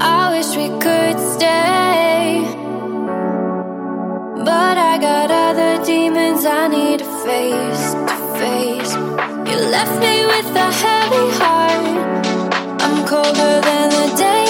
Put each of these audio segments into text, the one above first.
I wish we could stay. But I got other demons I need to face, to face. You left me with a heavy heart. I'm colder than the day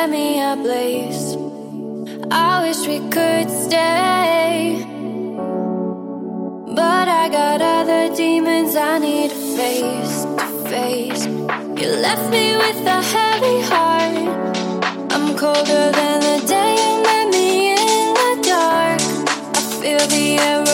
set me ablaze. I wish we could stay. But I got other demons I need to face, to face. You left me with a heavy heart. I'm colder than the day you met me in the dark. I feel the air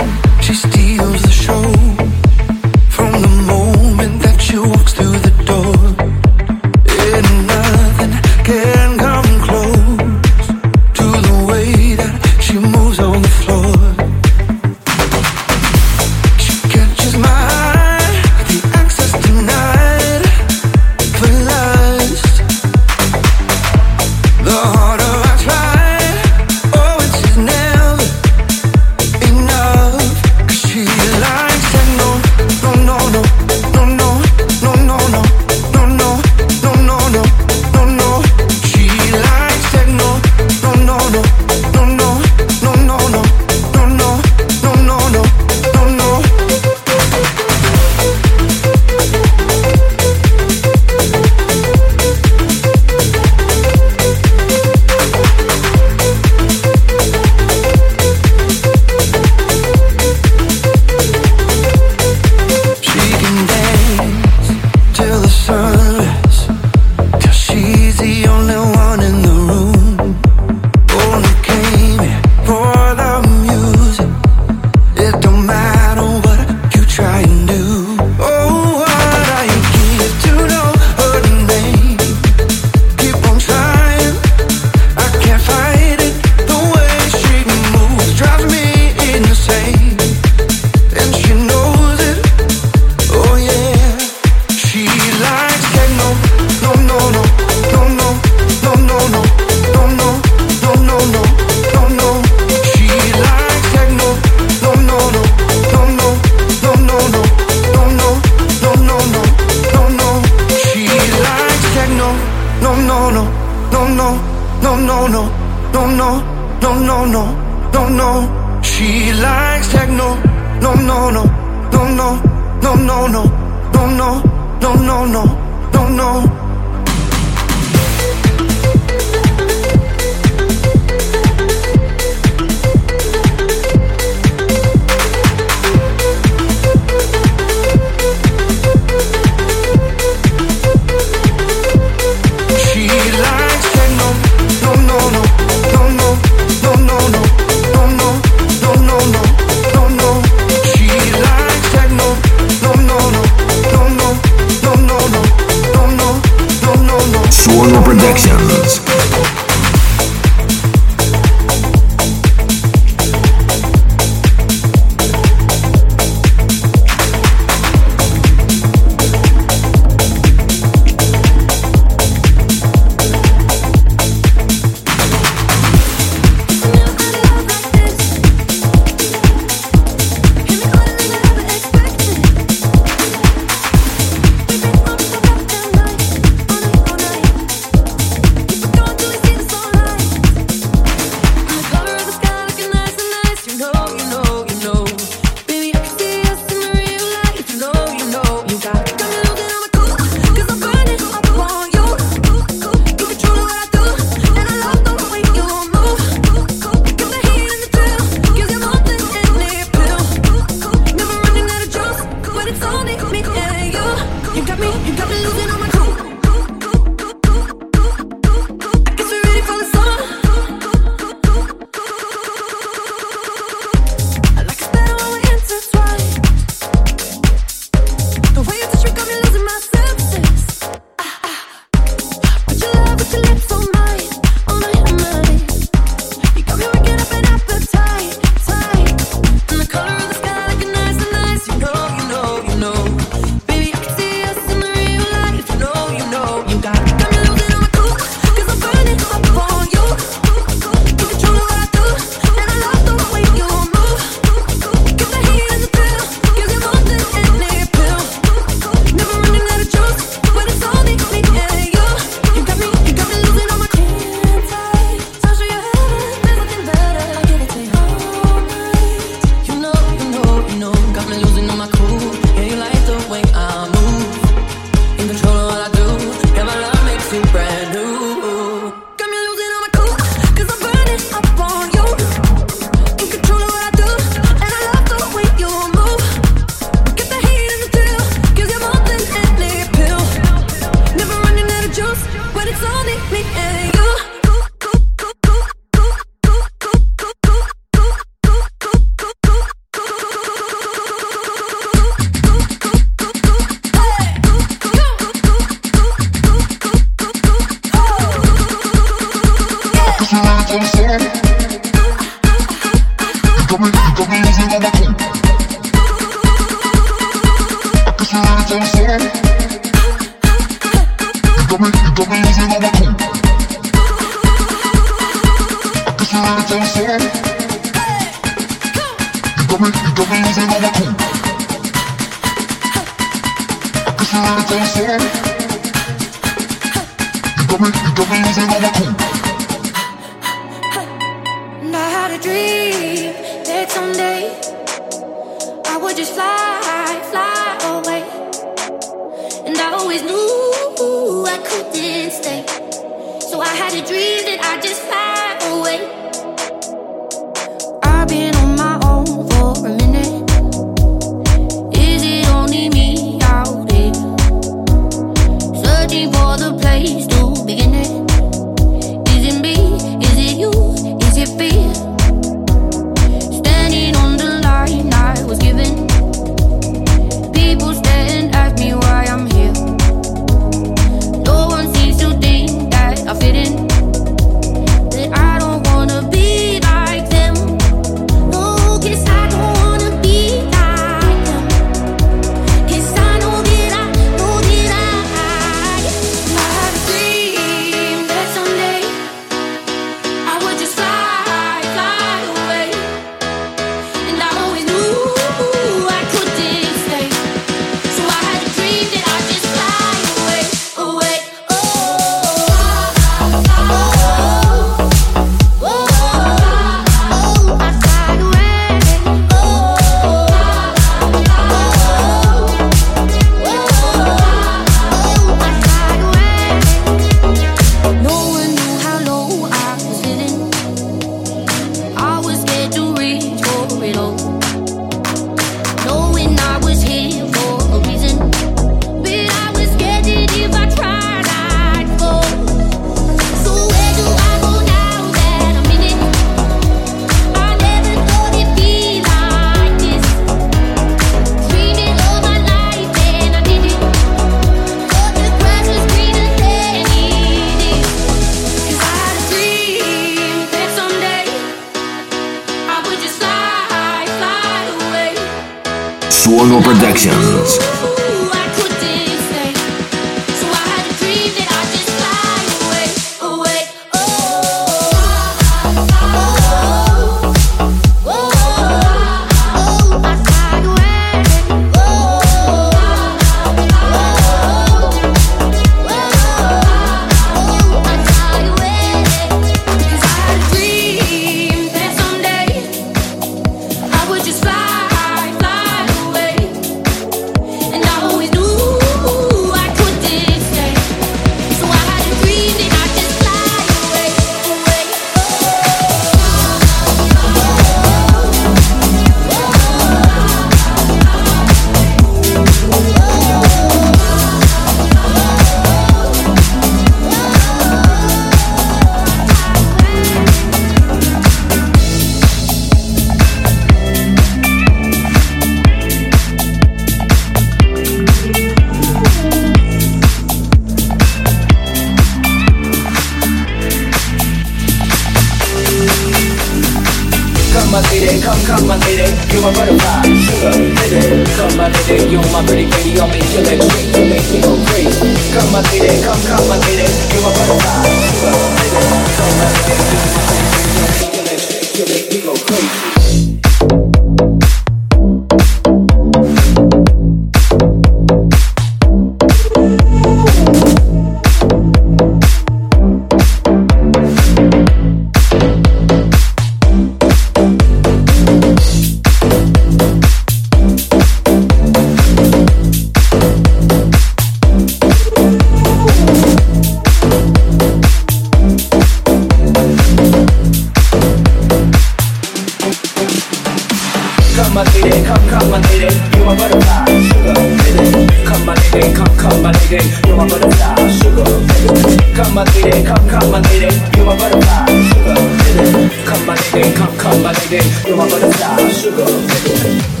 come my lady, come come my lady, you my butterfly, sugar, come my lady, come come my lady, you my butterfly, sugar.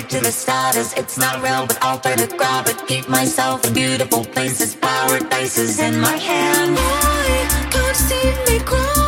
to the status. It's not real, but I'll play the crowd. But keep myself in beautiful places. Power bases in my hand. I can't see me cry.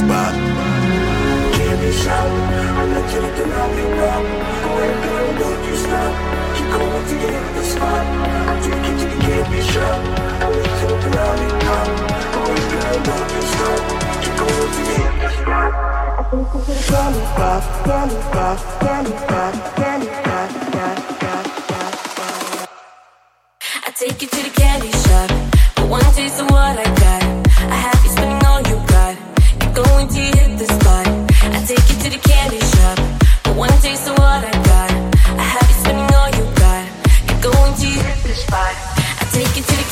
spot. Candy shop, I'm you to around me, Rob. Where the hell don't you stop? Keep going to get in the spot. I'm taking to the candy shop. I'm not kidding around me, Rob. Where the hell don't you stop? Keep going to get in the spot. I'm taking to the candy shop. Candy shop, candy shop. I take it to the